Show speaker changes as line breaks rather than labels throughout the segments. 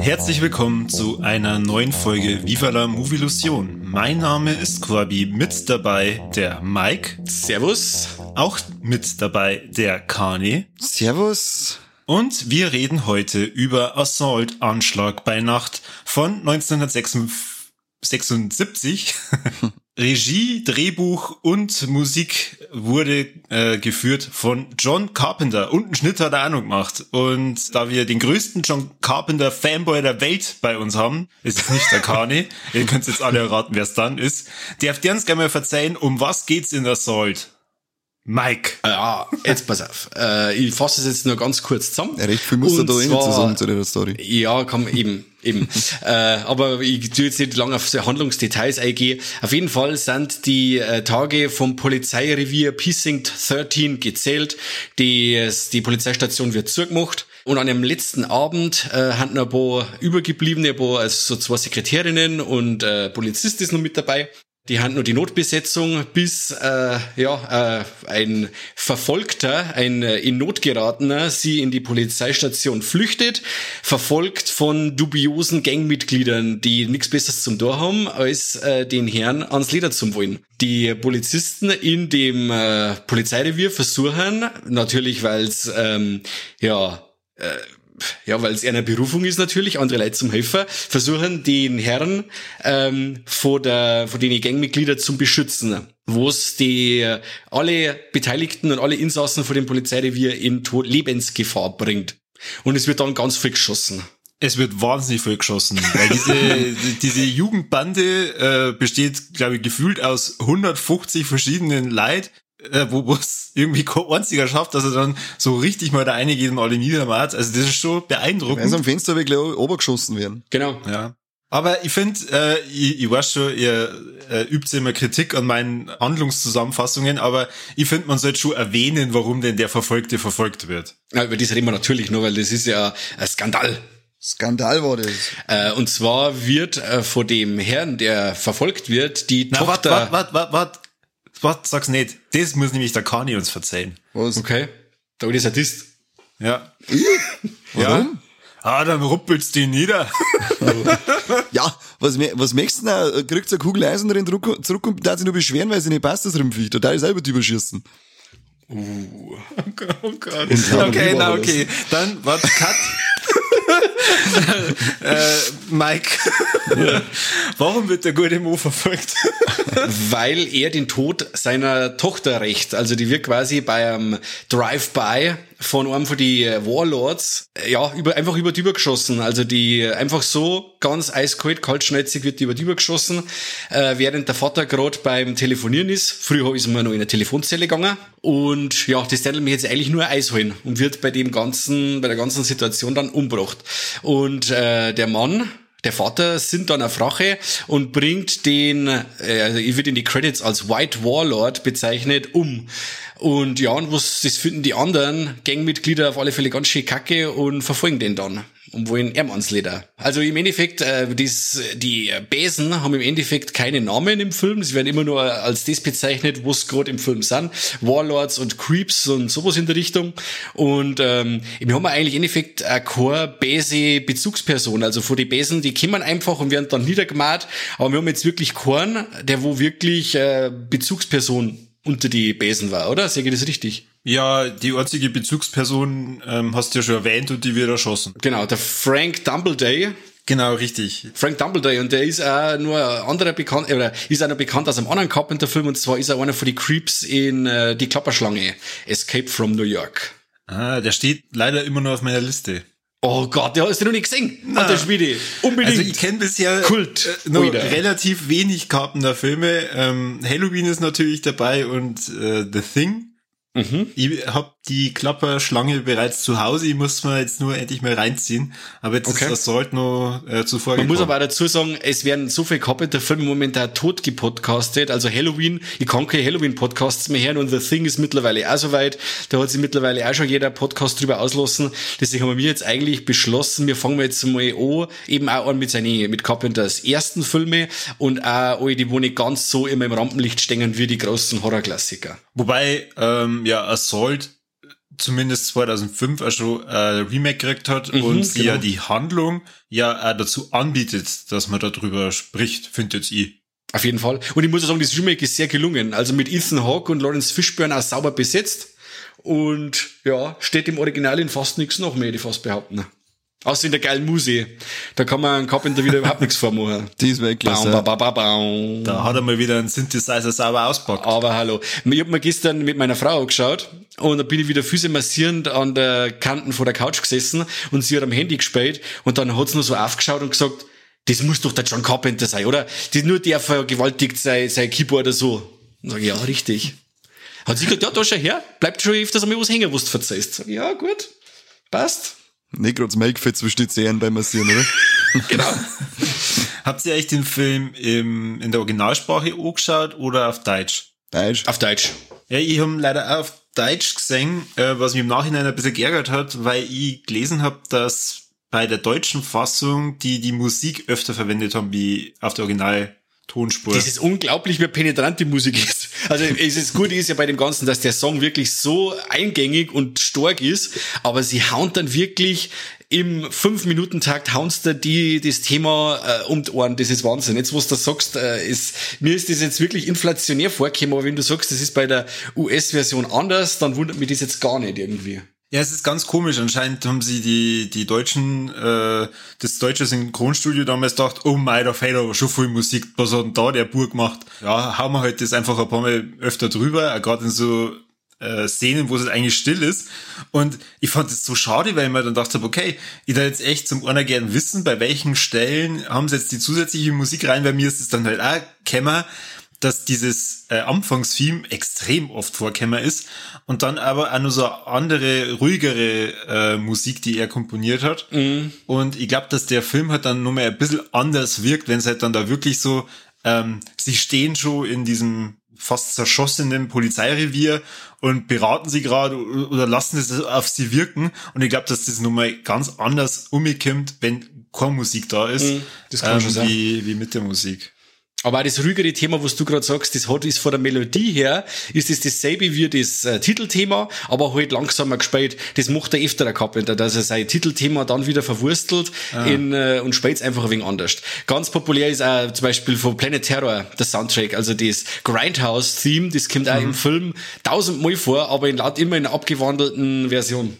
Herzlich willkommen zu einer neuen Folge Viva la Movilusion. Mein Name ist Corby, mit dabei der Mike.
Servus.
Auch mit dabei der Kani.
Servus.
Und wir reden heute über Assault Anschlag bei Nacht von 1976. Regie, Drehbuch und Musik wurde äh, geführt von John Carpenter und einen Schnitt hat er auch noch gemacht. Und da wir den größten John Carpenter Fanboy der Welt bei uns haben, ist es nicht der Kani, ihr könnt jetzt alle erraten, wer es dann ist, darf der uns gerne mal verzeihen, um was geht's in Assault? Mike.
Ja, jetzt pass auf. Äh, ich fasse es jetzt nur ganz kurz zusammen.
Ja, recht viel muss er da eh nicht zu sagen zu der Story.
Ja, man eben, eben. äh, aber ich tue jetzt nicht lange auf so Handlungsdetails eingehen. Auf jeden Fall sind die äh, Tage vom Polizeirevier Precinct 13 gezählt. Die, die Polizeistation wird zugemacht. Und an dem letzten Abend äh, haben noch ein paar Übergebliebene, ein paar, also so zwei Sekretärinnen und äh, Polizist ist noch mit dabei. Die haben nur die Notbesetzung, bis äh, ja äh, ein Verfolgter, ein äh, in Not geratener, sie in die Polizeistation flüchtet, verfolgt von dubiosen Gangmitgliedern, die nichts Besseres zum Tor haben, als äh, den Herrn ans Leder zum wollen. Die Polizisten in dem äh, Polizeirevier versuchen, natürlich weil es ähm, ja äh, ja, weil es eine Berufung ist natürlich, andere Leute zum Helfer, versuchen den Herren ähm, vor, der, vor den Gangmitglieder zu beschützen, wo es die alle Beteiligten und alle Insassen vor dem Polizeirevier in Tod Lebensgefahr bringt. Und es wird dann ganz viel geschossen.
Es wird wahnsinnig viel geschossen, weil diese, diese Jugendbande äh, besteht, glaube ich, gefühlt aus 150 verschiedenen Leid, äh, wo es irgendwie kein einziger schafft, dass er dann so richtig mal da einige und alle niedermacht. Also das ist schon beeindruckend.
Wenn sie am Fenster wirklich obergeschossen werden.
Genau.
Ja. Aber ich finde, äh, ich, ich weiß schon, ihr äh, übt immer Kritik an meinen Handlungszusammenfassungen, aber ich finde, man sollte schon erwähnen, warum denn der Verfolgte verfolgt wird.
Ja, über das reden wir natürlich nur, weil das ist ja ein Skandal.
Skandal war das.
Äh, und zwar wird äh, vor dem Herrn, der verfolgt wird, die
Na,
Tochter...
Warte, warte, warte, warte. Was sag's nicht? Das muss nämlich der Kani uns verzeihen.
Was?
Okay. Der alte Sadist.
Ja.
Warum?
Ah, dann ruppelst du ihn nieder.
Ja, was, was möchtest du denn? Kriegt eine Kugel Eisen drin zurück, und darf sich nur beschweren, weil sie nicht passt, das Rimpfviech. Total selber überschießen.
Oh Gott.
Und haben
Okay, na okay. Dann, warte, Cut. äh, Mike. Warum wird der gute Mo verfolgt?
weil er den Tod seiner Tochter rächt. Also die wird quasi bei einem Drive-by von einem von die Warlords äh, ja über, einfach über die übergeschossen. Also die einfach so ganz eiskalt, kaltschnäuzig wird die über die übergeschossen, äh, während der Vater gerade beim Telefonieren ist. Früher ist man noch in eine Telefonzelle gegangen und ja, das mich jetzt eigentlich nur Eis holen und wird bei dem ganzen, bei der ganzen Situation dann umgebracht. Und äh, der Mann, der Vater sind dann auf Rache und bringt den, äh, also wird in die Credits als White Warlord bezeichnet, um. Und ja, und was, das finden die anderen Gangmitglieder auf alle Fälle ganz schön kacke und verfolgen den dann und ans Leder. Also im Endeffekt, äh, dies, die Besen haben im Endeffekt keine Namen im Film. Sie werden immer nur als das bezeichnet, was gerade im Film sind. Warlords und Creeps und sowas in der Richtung. Und ähm, wir haben eigentlich im Endeffekt eine keine base Bezugsperson. Also vor die Besen, die kommen einfach und werden dann niedergemacht. Aber wir haben jetzt wirklich keinen, der wo wirklich äh, Bezugsperson unter die Besen war, oder? Sehe ich das richtig?
Ja, die einzige Bezugsperson ähm, hast du ja schon erwähnt und die wird erschossen.
Genau, der Frank Dumbledore.
Genau, richtig.
Frank Dumbledore und der ist auch nur ein anderer bekannt, oder ist auch noch bekannt aus einem anderen Carpenter-Film und zwar ist er einer von den Creeps in äh, Die Klapperschlange, Escape from New York.
Ah, der steht leider immer nur auf meiner Liste.
Oh Gott, der hast du noch nicht gesehen, hat der Schmiede. Unbedingt.
Also ich kenne bisher
Kult.
äh, nur
Oida.
relativ wenig Carpenter Filme. Ähm, Halloween ist natürlich dabei und äh, The Thing.
Mhm.
Ich hab die Klapperschlange bereits zu Hause. Ich muss mir jetzt nur endlich mal reinziehen. Aber jetzt okay. ist das Salt noch äh, zuvor
Man muss aber auch dazu sagen, es werden so viele Carpenter-Filme momentan tot gepodcastet. Also Halloween, ich kann keine Halloween-Podcasts mehr hören und The Thing ist mittlerweile auch soweit. Da hat sich mittlerweile auch schon jeder Podcast drüber auslassen. Deswegen haben wir jetzt eigentlich beschlossen, wir fangen jetzt mal an, eben auch an mit seinen, mit Carpenters ersten Filme und auch alle, die wo nicht ganz so immer im Rampenlicht stehen wie die großen Horrorklassiker.
Wobei, ähm, ja, Assault zumindest 2005 auch schon ein Remake gekriegt hat mhm, und sie genau. ja die Handlung ja auch dazu anbietet, dass man darüber spricht, findet ich.
Auf jeden Fall. Und ich muss sagen, das Remake ist sehr gelungen. Also mit Ethan Hawke und Lawrence Fishburne auch sauber besetzt. Und ja, steht im Original in fast nichts noch mehr, die fast behaupten. Außer in der geilen Muse. Da kann man Carpenter wieder überhaupt nichts vormachen.
Die ist wirklich
ba, ba, ba, Da hat er mal wieder einen Synthesizer sauber auspackt.
Aber hallo. Ich hab mir gestern mit meiner Frau angeschaut und da bin ich wieder Füße massierend an der Kanten vor der Couch gesessen und sie hat am Handy gespielt und dann hat sie nur so aufgeschaut und gesagt, das muss doch der John Carpenter sein, oder? Die nur der vergewaltigt sein, sein Keyboard oder so. Und sag ich, ja, richtig. Hat sie gesagt, ja, da schau her, bleibt schon öfters einmal was hängen, was du verzeihst. Sag ich, ja, gut, passt.
Nicht gerade das Make-Fit zwischen die Zehen beim Massieren, oder?
genau.
Habt ihr euch den Film im, in der Originalsprache angeschaut oder auf Deutsch?
Deutsch.
Auf Deutsch.
Ja, ich habe leider auch auf Deutsch gesehen, äh, was mich im Nachhinein ein bisschen geärgert hat, weil ich gelesen habe, dass bei der deutschen Fassung die die Musik öfter verwendet haben wie auf der Original Tonspur.
Das ist unglaublich, wie penetrant die Musik ist. Also es ist gut ist ja bei dem Ganzen, dass der Song wirklich so eingängig und stark ist, aber sie hauen dann wirklich im 5-Minuten-Takt haunst du die, das Thema äh, um die Ohren. Das ist Wahnsinn. Jetzt, was du sagst, äh, ist, mir ist das jetzt wirklich inflationär vorgekommen, aber wenn du sagst, das ist bei der US-Version anders, dann wundert mich das jetzt gar nicht irgendwie.
Ja, es ist ganz komisch. Anscheinend haben sie die, die Deutschen, äh, das deutsche Synchronstudio damals gedacht, oh mein, da fehlt aber schon viel Musik. Was hat denn da der Bur gemacht? Ja, hauen wir halt das einfach ein paar Mal öfter drüber, gerade in so äh, Szenen, wo es eigentlich still ist. Und ich fand es so schade, weil ich mir dann dachte, okay, ich da jetzt echt zum einer gern wissen, bei welchen Stellen haben sie jetzt die zusätzliche Musik rein, bei mir ist es dann halt auch Kämmer dass dieses äh, Anfangstheme extrem oft vorkämmer ist und dann aber auch nur so andere, ruhigere äh, Musik, die er komponiert hat. Mhm. Und ich glaube, dass der Film halt dann nur mehr ein bisschen anders wirkt, wenn es halt dann da wirklich so, ähm, sie stehen schon in diesem fast zerschossenen Polizeirevier und beraten sie gerade oder lassen es auf sie wirken. Und ich glaube, dass das nun mal ganz anders umgekommt, wenn keine Musik da ist, mhm, das kann ähm, schon sein. Wie, wie mit der Musik.
Aber auch das ruhigere Thema, was du gerade sagst, das hat ist von der Melodie her, ist das dasselbe wie das äh, Titelthema, aber halt langsamer gespielt. Das macht er öfter der Carpenter, dass er sein Titelthema dann wieder verwurstelt ah. in, äh, und spielt einfach ein wenig anders. Ganz populär ist auch zum Beispiel von Planet Terror der Soundtrack, also das Grindhouse-Theme, das kommt mhm. auch im. Film tausendmal vor, aber in, laut immer in einer abgewandelten Version.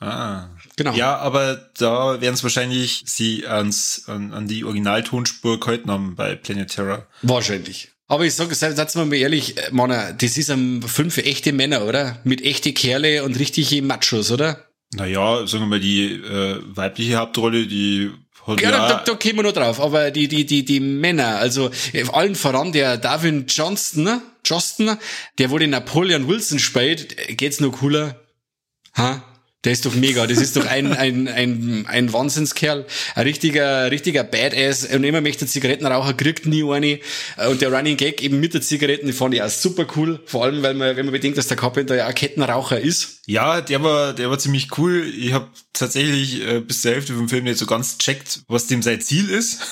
Ah. Genau. Ja, aber da werden es wahrscheinlich sie ans, an, an die Originaltonspur gehalten haben bei Planet Terror.
Wahrscheinlich. Aber ich sage, seid mal ehrlich, äh, Mann, das ist ein Film für echte Männer, oder? Mit echte Kerle und richtige Machos, oder?
Naja, sagen wir mal, die äh, weibliche Hauptrolle, die
hat ja, ja da, da kommen wir noch drauf. Aber die, die, die, die Männer, also allen voran der Darwin Johnston? Johnston, der den Napoleon Wilson spielt, geht's noch cooler. Ha? Der ist doch mega. Das ist doch ein, ein, ein, ein Wahnsinnskerl. Ein richtiger, richtiger Badass. Und immer möchte Zigarettenraucher, kriegt nie eine. Und der Running Gag eben mit der Zigaretten, die fand ich auch super cool. Vor allem, weil man, wenn man bedenkt, dass der Carpenter ja ein Kettenraucher ist.
Ja, der war, der war ziemlich cool. Ich habe tatsächlich äh, bis zur Hälfte vom Film nicht so ganz checkt, was dem sein Ziel ist.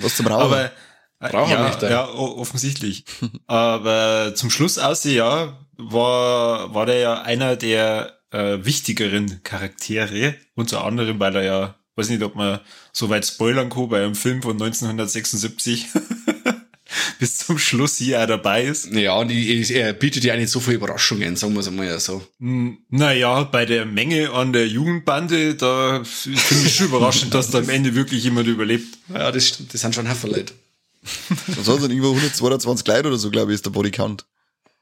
was zum Rauchen.
Aber, äh, ja, ja, offensichtlich. Aber zum Schluss aussehen, ja, war, war der ja einer der äh, wichtigeren Charaktere, unter anderem, weil er ja, weiß nicht, ob man so weit spoilern kann, bei einem Film von 1976 bis zum Schluss hier auch dabei ist.
Ja, und er bietet ja nicht so viele Überraschungen, sagen wir es einmal ja so.
Hm, naja, bei der Menge an der Jugendbande, da finde ich schon überraschend, dass da am Ende wirklich jemand überlebt.
Ja, das stimmt, das sind schon Haufen Leute.
Das sind irgendwo 122 Leute oder so, glaube ich, ist der Bodycount.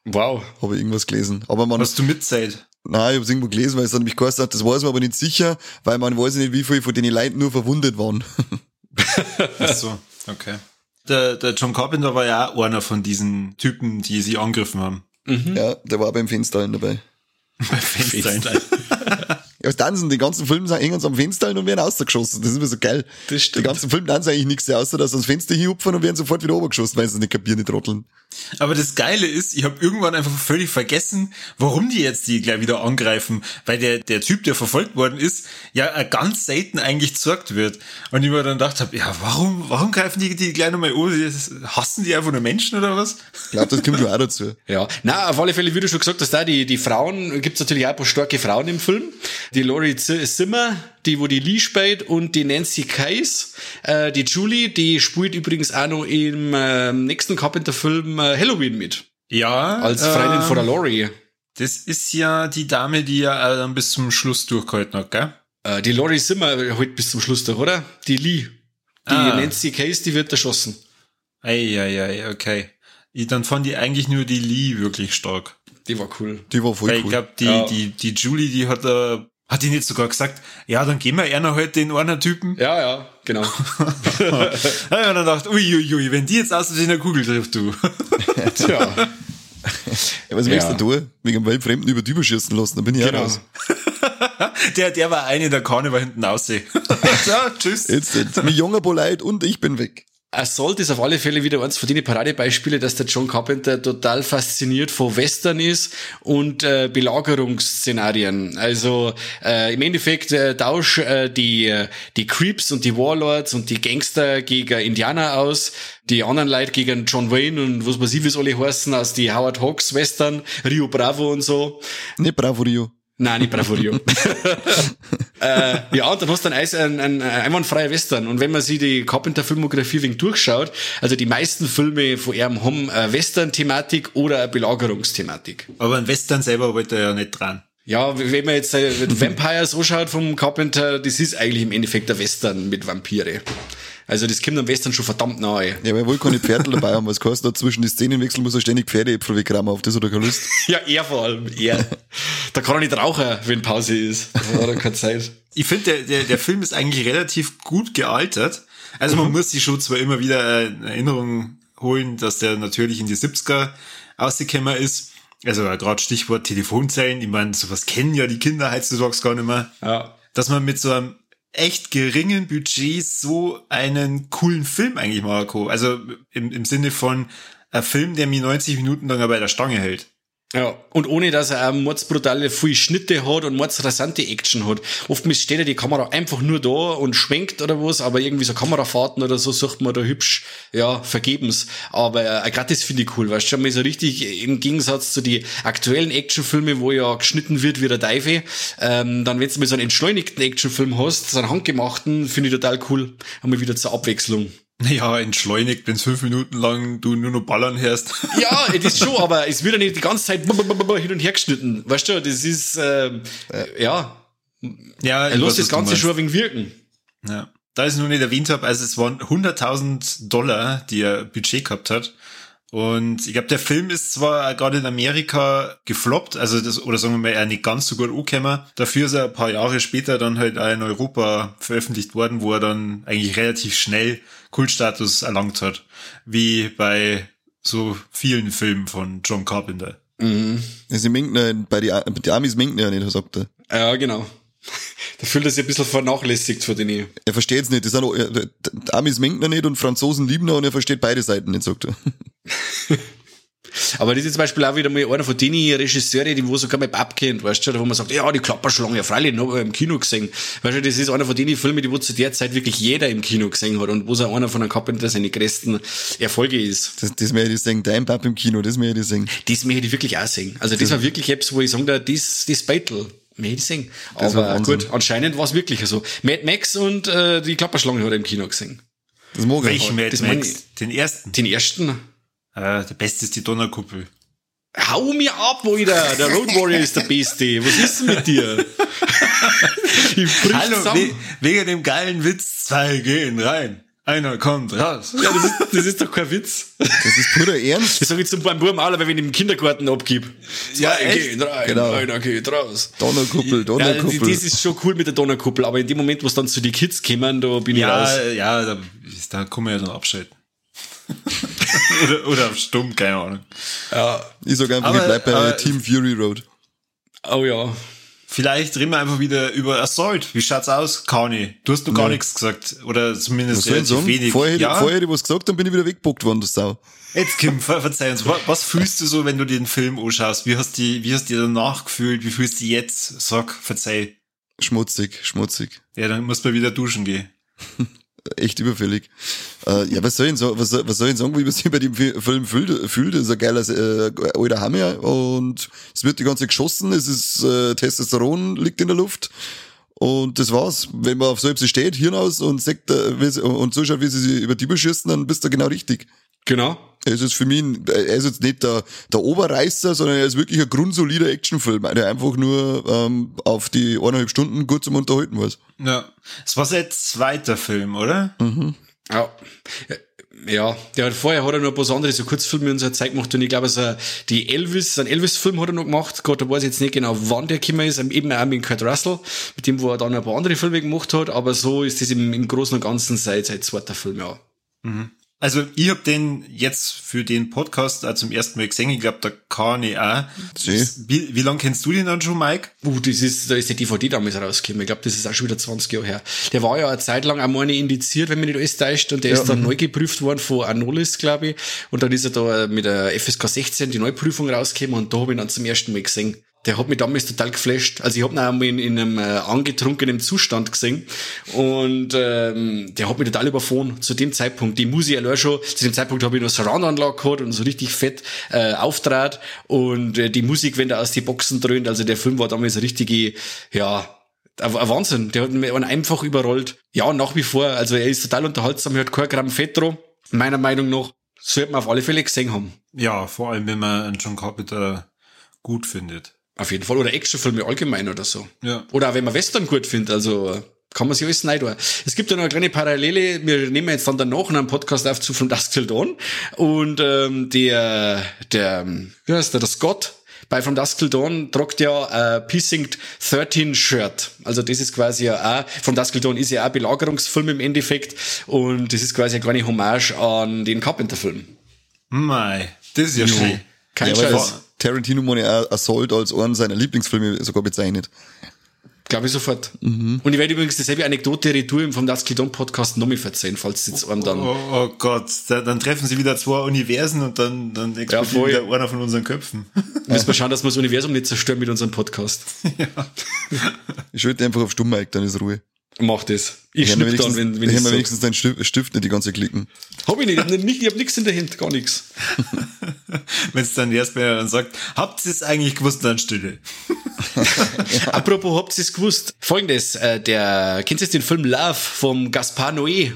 Wow.
Habe ich irgendwas gelesen. Aber man.
Hast du mitzählt?
Nein, ich habe es irgendwo gelesen, weil es dann nämlich geheißen hat, das weiß man aber nicht sicher, weil man weiß nicht, wie viele von den Leuten nur verwundet waren.
Ach so, okay. Der, der John Carpenter war ja auch einer von diesen Typen, die sie angegriffen haben.
Mhm. Ja, der war beim Fenster dabei.
Bei Fenster.
Ja, was tanzen, die ganzen Filme sind hängen sie am Fenster und werden rausgeschossen. Das ist immer so geil.
Das stimmt.
Die ganzen Filme tanzen eigentlich nichts, außer dass sie ans Fenster hinhupfen und werden sofort wieder obergeschossen, weil sie nicht kapieren, die Trotteln.
Aber das Geile ist, ich habe irgendwann einfach völlig vergessen, warum die jetzt die gleich wieder angreifen, weil der, der Typ, der verfolgt worden ist, ja äh, ganz selten eigentlich gezorgt wird. Und ich mir dann gedacht habe, ja, warum, warum greifen die die gleich nochmal an? Hassen die einfach nur Menschen oder was?
Ich glaube, das kommt ja auch dazu.
Ja, na auf alle Fälle, wie du schon gesagt hast, da die, die Frauen, gibt's natürlich auch ein paar starke Frauen im Film. Die Z- Zimmer, die, wo die Lee spielt und die Nancy Case, äh, die Julie, die spielt übrigens auch noch im äh, nächsten Carpenter-Film äh, Halloween mit.
Ja.
Als Freundin
äh,
von der Laurie.
Das ist ja die Dame, die ja äh, dann bis zum Schluss durchgehalten hat, gell?
Äh, die Laurie Zimmer halt bis zum Schluss durch, oder? Die Lee. Die
Ah.
Nancy Case, die wird erschossen.
Eieiei, okay. Ich, dann fand ich eigentlich nur die Lee wirklich stark.
Die war cool.
Die war voll
Weil
cool.
ich glaube, die,
Ja.
die, die Julie, die hat, äh, hat die nicht sogar gesagt, ja, dann gehen wir einer halt den einen Typen.
Ja, ja, genau.
Ja, und dann dachte uiuiui, ui, wenn die jetzt aus der Kugel trifft, du.
Tja,
ja, was möchtest
Ja.
du tun? Wegen einem Weltfremden über die überschießen lassen, da bin ich
genau.
auch raus.
Der, der war eine der Karne war hinten aussehen. ja, tschüss.
Jetzt, jetzt. Mit junger Polite und ich bin weg.
Assault ist auf alle Fälle wieder eins von den Paradebeispiele, dass der John Carpenter total fasziniert von Western ist und äh, Belagerungsszenarien. Also äh, im Endeffekt äh, tausch äh, die, äh, die Creeps und die Warlords und die Gangster gegen Indianer aus, die anderen Leute gegen John Wayne und was weiß ich, wie es alle heißen, aus die Howard Hawks Western, Rio Bravo und so.
Nicht Bravo Rio.
Nein, nicht Bravorio. äh, ja, und dann hast du dann ein, ein, ein einwandfreier Western. Und wenn man sich die Carpenter-Filmografie wegen durchschaut, also die meisten Filme von ihm haben eine Western-Thematik oder eine Belagerungsthematik.
Aber ein Western selber wollte er ja nicht dran.
Ja, wenn man jetzt äh, Vampires anschaut vom Carpenter, das ist eigentlich im Endeffekt ein Western mit Vampire. Also das kommt am Western schon verdammt nahe.
Ja, weil wohl keine Pferde dabei haben, was kostet da zwischen die Szenenwechsel muss er ständig Pferdeäpfel wegrammen, auf das hat er keine Lust.
Ja, er vor allem, er. da kann er nicht rauchen, wenn Pause ist. Da hat er keine Zeit.
Ich finde, der, der, der Film ist eigentlich relativ gut gealtert. Also man muss sich schon zwar immer wieder äh, in Erinnerung holen, dass der natürlich in die 70er ausgekommen ist. Also gerade Stichwort Telefonzellen. Ich meine, sowas kennen ja die Kinder heutzutage gar nicht mehr.
Ja.
Dass man mit so einem echt geringen Budget so einen coolen Film eigentlich kann. Also im, im Sinne von ein Film, der mir 90 Minuten lang bei der Stange hält.
Ja, und ohne dass er auch mordsbrutale viel Schnitte hat und mordsrasante Action hat. Oftmals steht ja die Kamera einfach nur da und schwenkt oder was, aber irgendwie so Kamerafahrten oder so sucht man da hübsch, ja, vergebens. Aber äh, gerade das finde ich cool, weißt du, schon mal so richtig im Gegensatz zu die aktuellen Actionfilme, wo ja geschnitten wird wie der Teufel, ähm, dann wenn du mal so einen entschleunigten Actionfilm hast, so einen handgemachten, finde ich total cool. Einmal wieder zur Abwechslung.
Ja, entschleunigt, wenn fünf Minuten lang du nur noch ballern hörst.
Ja, das ist schon, aber es wird ja nicht die ganze Zeit hin und her geschnitten. Weißt du, das ist, ähm, ja,
ja,
er lässt das Ganze schon ein wenig wirken.
Ja. Da ich es noch nicht erwähnt habe, also es waren 100.000 Dollar, die er Budget gehabt hat. Und ich glaube, der Film ist zwar gerade in Amerika gefloppt, also das, oder sagen wir mal, er nicht ganz so gut angekommen. Dafür ist er ein paar Jahre später dann halt auch in Europa veröffentlicht worden, wo er dann eigentlich relativ schnell Kultstatus erlangt hat. Wie bei so vielen Filmen von John Carpenter.
Sie mengen, äh, bei die, die Amis mengen ja nicht, sagt er.
Ja, genau. Da fühlt er sich ein bisschen vernachlässigt von den.
Er versteht's nicht. Die, sind, auch- äh, die Amis mengen ihn nicht und Franzosen lieben ihn und er versteht beide Seiten nicht, sagt er.
Aber das ist zum Beispiel auch wieder mal einer von denen Regisseure, die wo sogar mal abkennt, weißt du, wo man sagt, ja, die Klapperschlange, ja, freilich, noch im Kino gesehen. Weißt du, das ist einer von denen Filmen, die wo zu der Zeit wirklich jeder im Kino gesehen hat und wo so einer von einem Carpenter seine größten Erfolge ist.
Das, das möchte ich singen. Dein Pap im Kino, das möchte ich singen.
Das möchte ich wirklich auch sehen. Also das war wirklich etwas, wo ich sagen da, das, das Battle. Sehen.
Das war
Aber gut, anscheinend war es wirklich so. Mad Max und äh, die Klapperschlange hat er im Kino gesehen.
Das mag er.
Welchen Mad Max? Den ersten.
Den ersten.
Äh, der beste ist die Donnerkuppel.
Hau mir ab, Alter! Der Road Warrior ist der Beste. Was ist denn mit dir? ich
Hallo, we wegen dem geilen Witz, zwei gehen rein, einer kommt raus.
Ja, das ist, das ist doch kein Witz.
Das ist purer Ernst.
Das sag ich zum beim Buben alle, wenn ich ihn im Kindergarten abgib.
Ja,
gehen rein,
Genau.
einer geht raus.
Donnerkuppel,
Ja,
Donnerkuppel.
das ist schon cool mit der Donnerkuppel, aber in dem Moment, wo es dann zu den Kids kommen, da bin ich raus.
Ja, ja, da, da kann man ja dann abschalten. oder, oder auf stumm, keine Ahnung.
Ja.
ich sag einfach,
Aber-
ich bleib bei
aber-
Team Fury Road.
Oh ja.
Vielleicht reden wir einfach wieder über Assault. Wie schaut's aus, Kani? Du hast noch gar nichts gesagt. Oder zumindest relativ
sagen?
wenig.
Vorher,
ja,
vorher hätte ich was gesagt, dann bin ich wieder weggebockt worden, du Sau.
jetzt Kim, ver verzeih uns. Was, fühlst du so, wenn du den Film anschaust? Wie hast du, wie hast du dir danach gefühlt? Wie fühlst du dich jetzt? Sag, verzeih.
Schmutzig, schmutzig.
Ja, dann muss man wieder duschen gehen.
Echt überfällig. Äh, ja, was soll ich denn sagen, was, soll- was soll ich sagen, wie man sich bei dem Fi- Film fühlt? fühlt? Das ist ein geiler äh, alter Hammer und es wird die ganze Zeit geschossen, es ist äh, Testosteron liegt in der Luft. Und das war's. Wenn man auf so etwas steht, Hirn aus und sagt, äh, wie sie, und zuschaut, wie sie sich über die beschießen, dann bist du genau richtig.
Genau.
Er ist jetzt für mich, er ist jetzt nicht der, der Oberreißer, sondern er ist wirklich ein grundsolider Actionfilm, der einfach nur ähm, auf die eineinhalb Stunden gut zum Unterhalten war.
Ja. Es war sein zweiter Film, oder?
Ja. Ja, der hat vorher hat er noch ein paar andere so Kurzfilme in seiner Zeit gemacht und ich glaube, so die Elvis, einen Elvis-Film hat er noch gemacht. Gott, da weiß ich jetzt nicht genau, wann der gekommen ist, eben auch mit Kurt Russell, mit dem, wo er dann ein paar andere Filme gemacht hat, aber so ist das im, im Großen und Ganzen seit, seit zweiter Film, ja.
Also ich hab den jetzt für den Podcast auch zum ersten Mal gesehen. Ich glaube, der Kani auch.
Sie.
Wie, wie lange kennst du den dann schon, Mike?
Uh, das ist, da ist die DVD damals rausgekommen. Ich glaube, das ist auch schon wieder 20 Jahre her. Der war ja eine Zeit lang einmal nicht indiziert, wenn mich nicht alles täuscht, und der ist dann neu geprüft worden von Anolis, glaube ich. Und dann ist er da mit der FSK 16 die Neuprüfung rausgekommen und da habe ich ihn dann zum ersten Mal gesehen. Der hat mich damals total geflasht. Also ich habe ihn einmal in, in einem äh, angetrunkenen Zustand gesehen und ähm, der hat mich total überfahren zu dem Zeitpunkt. Die Musik allein schon, zu dem Zeitpunkt habe ich noch Surround-Anlage gehabt und so richtig fett äh, auftrat und äh, die Musik, wenn der aus die Boxen dröhnt, also der Film war damals richtige, ja, ein Wahnsinn. Der hat mich einfach überrollt. Ja, nach wie vor. Also er ist total unterhaltsam, er hat kein Gramm Fett dran. Meiner Meinung nach sollte man auf alle Fälle gesehen haben.
Ja, vor allem, wenn man einen John Carpenter gut findet.
Auf jeden Fall. Oder Actionfilme allgemein oder so.
Ja.
Oder auch wenn man Western gut findet, also äh, kann man sich alles neiden. Es gibt ja noch eine kleine Parallele. Wir nehmen jetzt dann danach einen Podcast auf zu From Dusk Till Dawn. Und ähm, der, der, wie heißt der, der Scott bei From Dusk Till Dawn tragt ja ein Precinct 13 Shirt. Also das ist quasi ja auch, From Dusk Till Dawn ist ja auch ein Belagerungsfilm im Endeffekt. Und das ist quasi eine kleine Hommage an den Carpenter-Film.
Mei, das ist ja schön.
Kein
Ja,
Scheiß.
Tarantino auch Assault als einen seiner Lieblingsfilme sogar bezeichnet.
Glaube ich sofort. Und ich werde übrigens dieselbe Anekdote retour vom Das Dawn Podcast noch mal erzählen, falls jetzt einem dann.
Oh, oh Gott, da, dann treffen sie wieder zwei Universen und dann, dann explodiert
voll.
wieder einer von unseren Köpfen.
Müssen wir schauen, dass wir das Universum nicht zerstören mit unserem Podcast.
Ich schalte einfach auf Stumm-Mic, dann ist Ruhe.
Mach das. Ich schnipp dann,
wenigstens,
wenn, wenn ich
wir
sag.
wenigstens deinen Stift, Stift nicht die ganze klicken.
Hab ich nicht, ich hab, nicht, ich hab nichts in der Hand, gar nichts.
Wenn es dann erst mal dann sagt, habt ihr es eigentlich gewusst, dann Stille.
Apropos, habt ihr es gewusst? Folgendes, äh, der, kennt ihr den Film Love vom Gaspar Noé?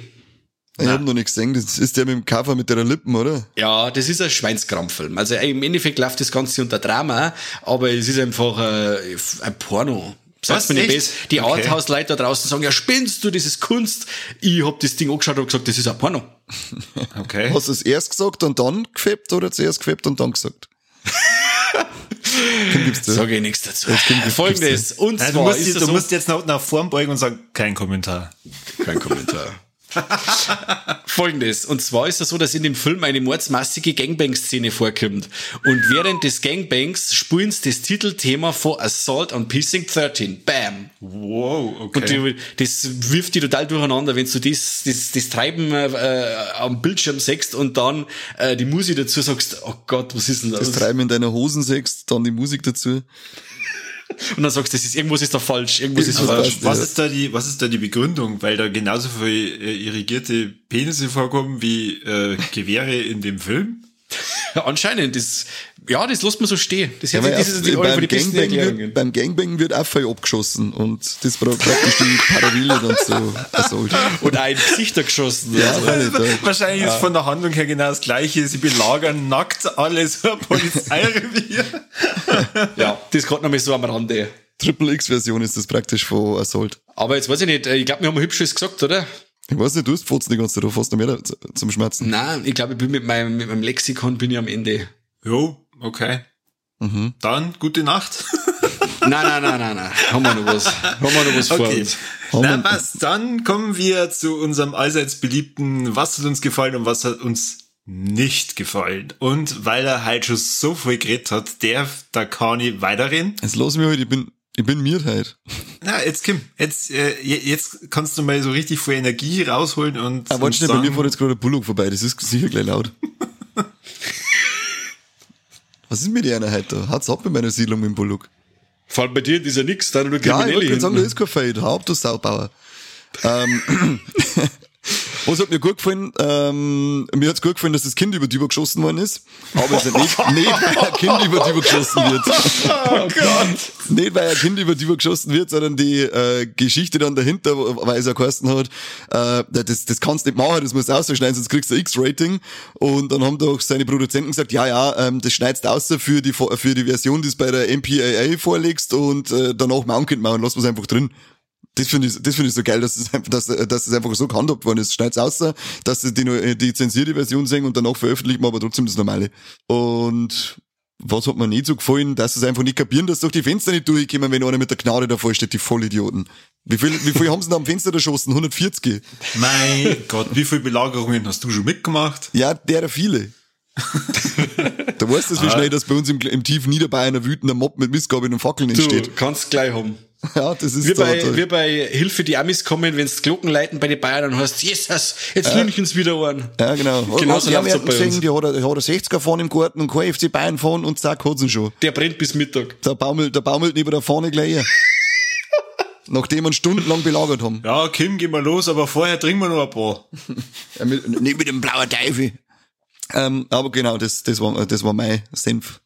Ich hab noch nicht gesehen, das ist der mit dem Cover mit der Lippen, oder?
Ja, das ist ein Schweinskram-Film. Also im Endeffekt läuft das Ganze unter Drama, aber es ist einfach äh, ein Porno. Sag's
Was,
mir nicht besser. Die
Okay.
Arthouse-Leute da draußen sagen, ja, spinnst du, das ist Kunst. Ich hab das Ding angeschaut und gesagt, das ist ein Porno.
Okay.
Hast du es erst gesagt und dann gefappt oder zuerst gefappt und dann gesagt?
Sag ich nichts dazu. Folgendes, und
Nein, du,
zwar
musst,
ist
du musst jetzt nach, nach vorn beugen und sagen, kein Kommentar.
Kein Kommentar. Folgendes. Und zwar ist es so, dass in dem Film eine mordsmassige Gangbang-Szene vorkommt. Und während des Gangbangs spielen sie das Titelthema von Assault on Precinct 13. Bam.
Wow, okay.
Und das wirft die total durcheinander, wenn du das, das, das Treiben äh, am Bildschirm sechst und dann äh, die Musik dazu sagst, oh Gott, was ist denn das?
Das Treiben in deiner Hosen sechst, dann die Musik dazu.
Und dann sagst du, das ist, irgendwas ist da falsch, irgendwas ist
Das
falsch.
was ist da die, was ist da die Begründung? Weil da genauso viel äh, irrigierte Penisse vorkommen wie äh, Gewehre in dem Film?
Ja, anscheinend, das, ja, das lässt man so stehen. Das,
Ja,
hört
weil
sich- ist die,
beim, Gangbang wird, beim Gangbang wird auch viel abgeschossen und das war praktisch die Parallele dann zu Assault.
Und auch in die Gesichter geschossen.
Ja,
Also.
Wahrscheinlich ist von der Handlung her genau das gleiche. Sie belagern nackt alles ein Polizeirevier.
ja, das gerade noch mal so am Rande.
Triple X-Version ist das praktisch von Assault.
Aber jetzt weiß ich nicht, äh, ich glaube, wir haben ein hübsches gesagt, oder?
Ich weiß nicht, du hast Fotzen die ganze Zeit, du fast noch mehr da- zum Schmerzen.
Nein, ich glaube, ich bin mit meinem, mit meinem Lexikon bin ich am Ende.
Jo, okay. Dann gute Nacht.
Nein, nein, nein, nein, nein. Haben wir noch was. Haben wir noch was vor
Okay.
uns.
Na was, dann kommen wir zu unserem allseits beliebten Was hat uns gefallen und was hat uns nicht gefallen. Und weil er halt schon so viel geredet hat, darf da kann ich weiterreden.
Jetzt los mich halt, ich bin, ich bin mir halt.
Na, jetzt Kim, jetzt, äh, jetzt kannst du mal so richtig viel Energie rausholen und.
Ah, warte schnell, bei mir fährt jetzt gerade ein Bullock vorbei, das ist sicher gleich laut. Was ist mit dir einer heute? Hat's ab in meiner Siedlung mit dem Bullock.
Vor allem bei dir ist ja nix, da nur
Ja, ich
Kriminelle
gerade sagen, da ist kein Fade. Haupt du Saubauer. ähm, was hat mir gut gefallen? Ähm, mir hat's gut gefallen, dass das Kind über die geschossen worden ist. Aber es ist nicht, nicht, weil ein Kind über die geschossen wird.
Oh Gott.
Nicht, weil ein Kind über die geschossen wird, sondern die äh, Geschichte dann dahinter, weil es ja geheißen hat, äh, das, das kannst du nicht machen, das musst du ausschneiden, sonst kriegst du ein X-Rating. Und dann haben doch seine Produzenten gesagt, ja, ja, ähm, das schneidest du aus für die, für die Version, die du bei der MPAA vorlegst und äh, danach Mountain machen, lass es einfach drin. Das finde ich, das finde ich so geil, dass es einfach, dass, dass es einfach so gehandhabt worden ist. Schneid's aus, dass sie die, die zensierte Version sehen und danach veröffentlicht man aber trotzdem das normale. Und was hat mir nicht so gefallen, dass sie es einfach nicht kapieren, dass durch die Fenster nicht durchkommen, wenn einer mit der Gnade davor steht, die Vollidioten. Wie viel, wie viel haben sie da am Fenster erschossen? 140?
Mein Gott, wie viele Belagerungen hast du schon mitgemacht?
Ja, derer viele. da weißt du, wie
Ah.
schnell das bei uns im, im tiefen Niederbayern ein wütender Mob mit Missgaben und Fackeln entsteht.
Du kannst gleich haben.
Ja, das ist
Wir
da-
bei,
da-
wir bei Hilfe die Amis kommen, wenn's Glocken leiten bei den Bayern, dann heißt Jesus, jetzt Lünchen's wieder an.
Ja, genau.
Genauso
die haben ja
auch bei uns.
gesehen, die hat, er- die hat er 60er vorne im Garten und kein FC Bayern fahren und zack, hat's ihn schon.
Der brennt bis Mittag.
Da baumelt, da baumelt neben der Fahne gleich her. Nachdem wir stundenlang belagert haben.
Ja, Kim, geh mal los, aber vorher trinken wir noch ein paar.
Ja, mit, nicht mit dem blauen Teufel. Ähm, aber genau, das, das war, das war mein Senf.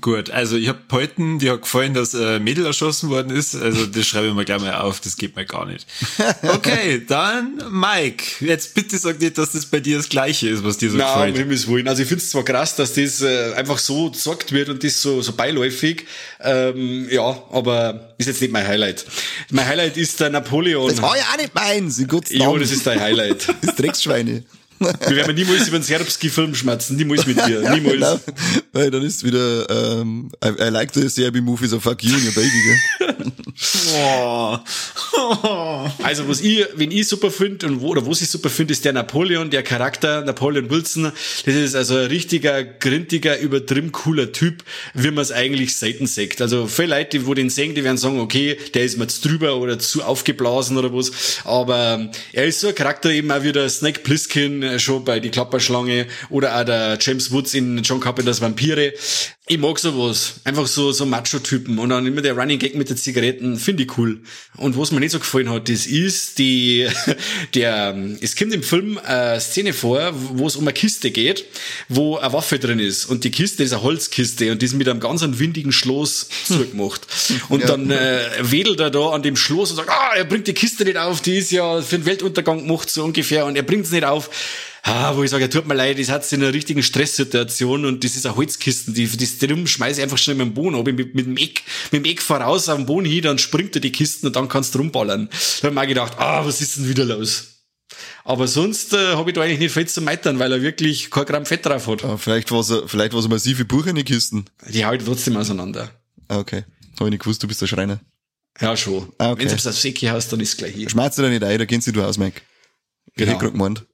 Gut, also ich hab heute, die hat gefallen, dass äh, Mädel erschossen worden ist. Also das schreibe ich mir gleich mal auf, das geht mir gar nicht. Okay, dann Mike. Jetzt bitte sag nicht, dass das bei dir das gleiche ist, was dir so
Na, um
gefällt.
Himmels Willen. Also ich finde es zwar krass, dass das äh, einfach so gesagt wird und das so, so beiläufig. Ähm, ja, aber ist jetzt nicht mein Highlight. Mein Highlight ist der Napoleon.
Das war ja auch nicht meins, in Gottes
Jo,
Namen.
das ist dein Highlight.
das Drecksschweine.
Wir werden niemals über den Serbski-Film schmerzen. Niemals mit dir. Niemals.
Genau. Weil dann ist wieder, ähm, I, I like the Serbi movie, so fuck you and your baby, gell?
Oh.
Also was ich, wenn ich super finde und wo oder was ich super finde, ist der Napoleon, der Charakter Napoleon Wilson. Das ist also ein richtiger, grintiger, übertrieben cooler Typ, wie man es eigentlich selten sagt. Also viele Leute, die wo den sehen, die werden sagen, okay, der ist mir zu drüber oder zu aufgeblasen oder was. Aber ähm, er ist so ein Charakter eben auch wie der Snake Plissken äh, schon bei Die Klapperschlange oder auch der James Woods in John Carpenters Vampire. Ich mag sowas. Einfach so, so Macho-Typen. Und dann immer der Running Gag mit den Zigaretten, finde ich cool. Und was mir nicht so gefallen hat, das ist die, der, es kommt im Film eine Szene vor, wo es um eine Kiste geht, wo eine Waffe drin ist. Und die Kiste ist eine Holzkiste und die ist mit einem ganz windigen Schloss zugemacht. Und
Ja.
dann äh, wedelt er da an dem Schloss und sagt, ah, er bringt die Kiste nicht auf, die ist ja für den Weltuntergang gemacht, so ungefähr, und er bringt es nicht auf. Ah, wo ich sage, ja, tut mir leid, das hat in einer richtigen Stresssituation und das ist eine Holzkisten, die, das drum schmeiße ich einfach schnell mit dem Boden ab, mit, mit dem Eck, mit dem Eck voraus auf den Boden hin, dann springt er die Kisten und dann kannst du rumballern. Da hab ich mir auch gedacht, ah, was ist denn wieder los? Aber sonst äh, habe ich da eigentlich nicht viel zu meitern, weil er wirklich kein Gramm Fett drauf hat.
Ah, vielleicht war es vielleicht war's massive Buch in den Kisten.
Die haut trotzdem auseinander.
Ah, okay. Hab ich nicht gewusst, du bist der Schreiner.
Ja, schon.
Ah, okay.
Wenn du aufs Säcke hast, dann ist gleich hier.
Schmerzt dir da nicht ein, da kennst du aus, Mike. Ich
Genau.
hätte grad gemeint.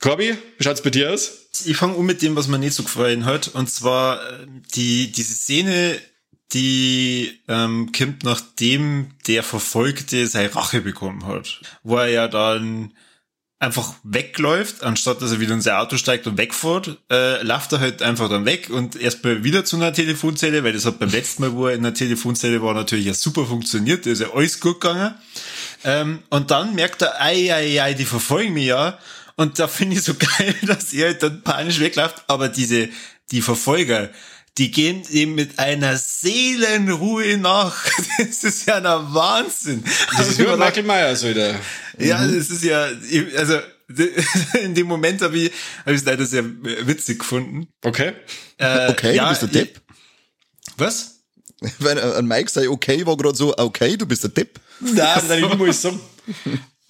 Corby, wie schaut's bei dir aus?
Ich fange um mit dem, was mir nicht so gefallen hat. Und zwar äh, die diese Szene, die ähm, kommt nachdem der Verfolgte seine Rache bekommen hat. Wo er ja dann einfach wegläuft, anstatt dass er wieder in sein Auto steigt und wegfährt, äh, läuft er halt einfach dann weg und erstmal wieder zu einer Telefonzelle, weil das hat beim letzten Mal, wo er in der Telefonzelle war, natürlich ja super funktioniert, da ist ja alles gut gegangen. Ähm, und dann merkt er, ei, ei, ei, die verfolgen mich ja. Und da finde ich so geil, dass er halt dann panisch wegläuft. Aber diese, die Verfolger, die gehen ihm mit einer Seelenruhe nach. Das ist ja ein Wahnsinn.
Das ist wie bei Michael Myers wieder.
Ja, das ist ja, also in dem Moment habe ich hab ich es leider sehr witzig gefunden.
Okay.
Äh,
Okay,
ja,
du bist der Depp.
ich- Was?
Wenn äh, ein Mike sei okay, war gerade so, okay, du bist der Depp.
Nein, das ich nicht mal sagen.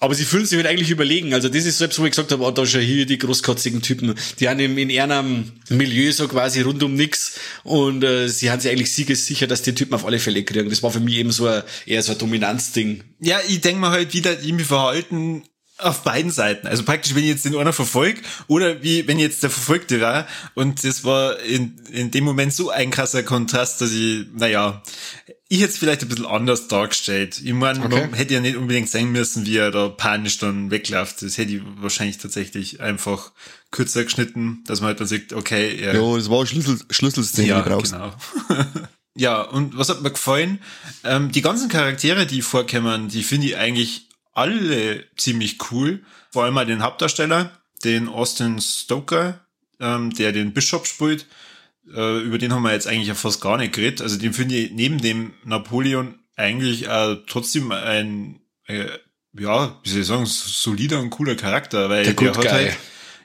Aber sie fühlen sich halt eigentlich überlegen. Also das ist selbst, wo ich gesagt habe, oh, da schon hier die großkotzigen Typen. Die haben in, ihrem Milieu so quasi rund um nix und äh, sie haben sich eigentlich siegessicher, dass die Typen auf alle Fälle kriegen. Das war für mich eben so ein, eher so ein Dominanzding.
Ja, ich denke mal halt wieder, die mich verhalten auf beiden Seiten. Also praktisch, wenn ich jetzt den einer verfolgt oder wie wenn ich jetzt der Verfolgte war. Und das war in, in dem Moment so ein krasser Kontrast, dass ich, naja, ich hätte es vielleicht ein bisschen anders dargestellt. Ich meine, okay. man hätte ja nicht unbedingt sein müssen, wie er da panisch dann wegläuft. Das hätte ich wahrscheinlich tatsächlich einfach kürzer geschnitten, dass man halt dann sagt, okay,
Ja, das war Schlüssel, Schlüsselszene, ja, die brauchst.
Genau. ja, und was hat mir gefallen? Ähm, die ganzen Charaktere, die vorkommen, die finde ich eigentlich alle ziemlich cool. Vor allem mal den Hauptdarsteller, den Austin Stoker, ähm, der den Bishop spielt. Äh, über den haben wir jetzt eigentlich ja fast gar nicht geredet. Also den finde ich neben dem Napoleon eigentlich äh, trotzdem ein, äh, ja, wie soll ich sagen, solider und cooler Charakter, weil
der,
der
hat
halt,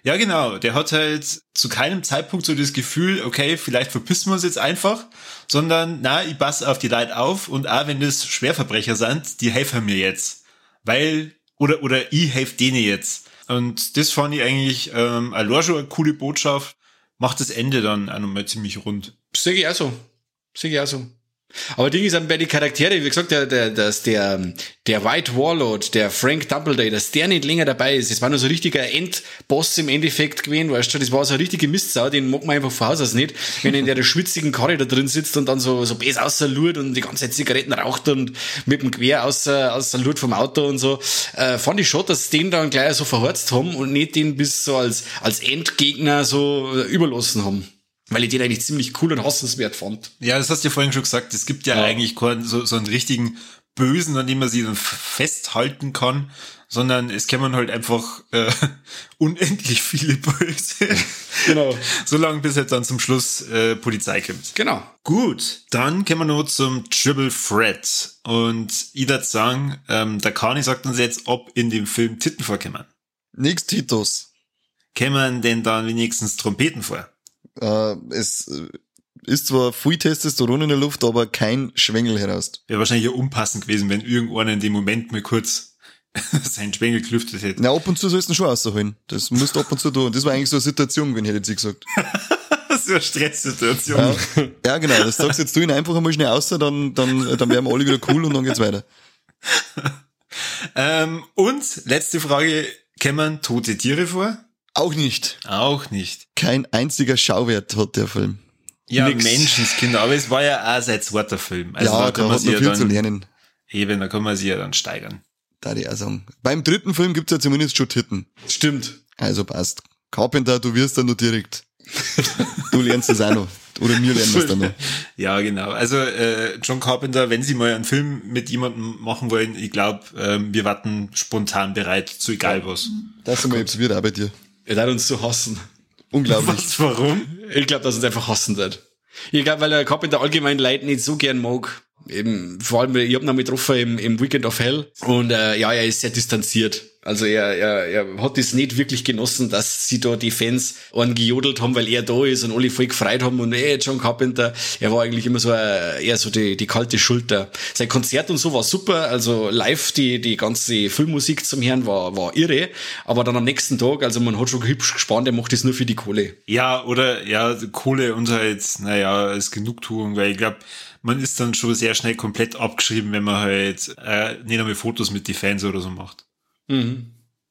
ja genau, der hat halt zu keinem Zeitpunkt so das Gefühl, okay, vielleicht verpissen wir uns jetzt einfach, sondern na, ich passe auf die Leute auf und auch wenn das Schwerverbrecher sind, die helfen mir jetzt weil, oder, oder ich helfe denen jetzt. Und das fand ich eigentlich ähm, allein schon eine coole Botschaft. Macht das Ende dann auch nochmal ziemlich rund.
Sehe ich auch so. Sehe ich auch so. Aber Ding ist bei den Charaktere, wie gesagt, der, der, dass der, der White Warlord, der Frank Doubleday, dass der nicht länger dabei ist. Das war nur so ein richtiger Endboss im Endeffekt gewesen, weißt du, das war so eine richtige Mistsau, den mag man einfach von Haus aus nicht, wenn in der schwitzigen Karre da drin sitzt und dann so, so bes außerlurt und die ganze Zeit Zigaretten raucht und mit dem Gewehr außer, außer vom Auto und so. Äh, fand ich schon, dass den dann gleich so verhorzt haben und nicht den bis so als, als Endgegner so überlassen haben weil ich den eigentlich ziemlich cool und hassenswert fand.
Ja, das hast du ja vorhin schon gesagt. Es gibt ja, ja. eigentlich keinen, so, so einen richtigen Bösen, an dem man sich dann festhalten kann, sondern es kann halt einfach äh, unendlich viele Böse.
genau.
Solange bis jetzt dann zum Schluss äh, Polizei kommt.
Genau.
Gut, dann kommen wir noch zum Triple Threat. Und ich würde sagen, ähm, der Kani sagt uns jetzt, ob in dem Film Titten vorkommen.
Nix Titus.
Kämen denn dann wenigstens Trompeten vor?
Äh, es äh, ist zwar viel Testosteron in der Luft, aber kein Schwengel heraus.
Wäre wahrscheinlich ja unpassend gewesen, wenn irgendeiner in dem Moment mal kurz seinen Schwengel gelüftet hätte.
Na, ab und zu sollst du schon rausholen. Das musst du ab und zu tun. Das war eigentlich so eine Situation, wenn hätte ich gesagt.
so eine Stresssituation.
Ja, ja, genau. Das sagst jetzt du ihn einfach einmal schnell aus, dann, dann, dann werden wir alle wieder cool und dann geht's weiter.
ähm, und letzte Frage, kämen tote Tiere vor?
Auch nicht.
Auch nicht.
Kein einziger Schauwert hat der Film.
Ja, Nix. Menschenskinder, aber es war ja auch sein zweiter Film.
Also ja, da kann man sich ja viel dann, zu lernen.
Eben, da kann man sich ja dann steigern.
Da die auch sagen. Beim dritten Film gibt's ja zumindest schon Titten.
Stimmt.
Also passt. Carpenter, du wirst dann nur direkt. du lernst es auch noch. Oder wir lernen das dann noch.
Ja, genau. Also äh, John Carpenter, wenn Sie mal einen Film mit jemandem machen wollen, ich glaube, äh, wir warten spontan bereit zu egal was.
Das ist mal jetzt wieder auch bei dir.
Er hat uns zu hassen.
Unglaublich.
Was, warum?
Ich glaube, dass uns einfach hassen wird. Ich glaube, weil er Carpenter allgemein Leute nicht so gern mag. Eben, vor allem, ich hab ihn einmal getroffen im, im Weekend of Hell. Und äh, ja, er ist sehr distanziert. Also er, er, er hat es nicht wirklich genossen, dass sie da die Fans einen gejodelt haben, weil er da ist und alle voll gefreut haben und ey, John Carpenter, er war eigentlich immer so äh, eher so die, die kalte Schulter. Sein Konzert und so war super, also live die, die ganze Filmmusik zum Herrn war, war irre, aber dann am nächsten Tag, also man hat schon hübsch gespannt, er macht das nur für die Kohle.
Ja, oder ja, Kohle und halt, naja, als Genugtuung, weil ich glaube, man ist dann schon sehr schnell komplett abgeschrieben, wenn man halt äh, nicht einmal Fotos mit die Fans oder so macht.
Mhm.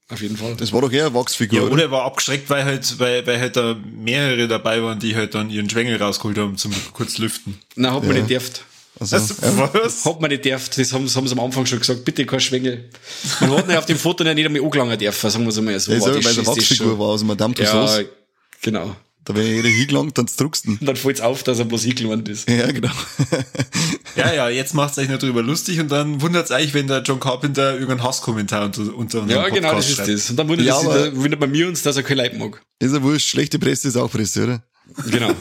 Auf jeden Fall.
Das war doch eher eine Wachsfigur.
Ja, oder er war abgeschreckt, weil halt, weil, weil halt da mehrere dabei waren, die halt dann ihren Schwengel rausgeholt haben zum kurz lüften.
Na, hat man nicht dürft.
Also,
also, was?
Hat man nicht dürft. Das haben, das haben sie am Anfang schon gesagt. Bitte kein Schwengel. Man hat nicht auf dem Foto nicht einmal angelangen dürfen, sagen wir so mal so.
Ja, weil der Wachsfigur war, also Madame Tussauds. Ja,
genau.
Da wäre jeder hingelangt, dann druckst du
Dann fällt's auf, dass er bloß hingelangt ist.
Ja, genau.
ja, ja, jetzt macht's euch nur drüber lustig und dann wundert's euch, wenn der John Carpenter irgendeinen Hasskommentar unter, unter unserem
Ja, genau, das ist das. Und dann wundert, ja, sich, da, wundert bei mir uns, dass er kein Leid mag.
Ist ja wurscht, schlechte Presse ist auch Presse, oder?
Genau.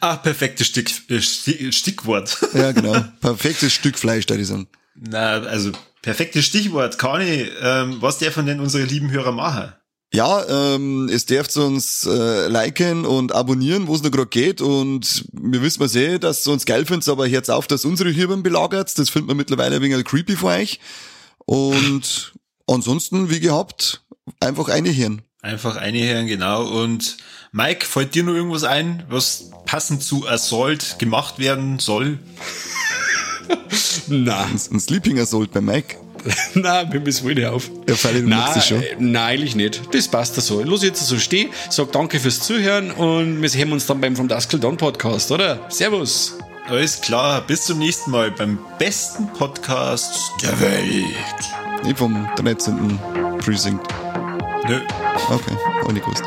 Ach, perfektes Stick, äh, Stickwort.
ja, genau. Perfektes Stück Fleisch, da ich sagen.
Na, also, perfektes Stichwort. Kani, ähm, was darf denn unsere lieben Hörer machen?
Ja, ähm, es dürft uns äh, liken und abonnieren, wo es noch gerade geht. Und wir wissen mal sehr, dass ihr uns geil findet, aber hört auf, dass unsere Hirben belagert. Das findet man mittlerweile ein wenig creepy für euch. Und ansonsten, wie gehabt, einfach eine Hirn.
Einfach eine Hirn, genau. Und Mike, fällt dir noch irgendwas ein, was passend zu Assault gemacht werden soll?
Na. Ein Sleeping Assault bei Mike.
Nein, wir müssen wohl nicht auf.
Ja, Freddy, du
nein,
das schon.
nein, eigentlich nicht. Das passt da so. Los jetzt so stehen, sag danke fürs Zuhören und wir sehen uns dann beim From Dusk Till Dawn Podcast, oder? Servus.
Alles klar, bis zum nächsten Mal beim besten Podcast der Welt.
Ich vom 13. Precinct.
Nö.
Okay, auch nicht gewusst.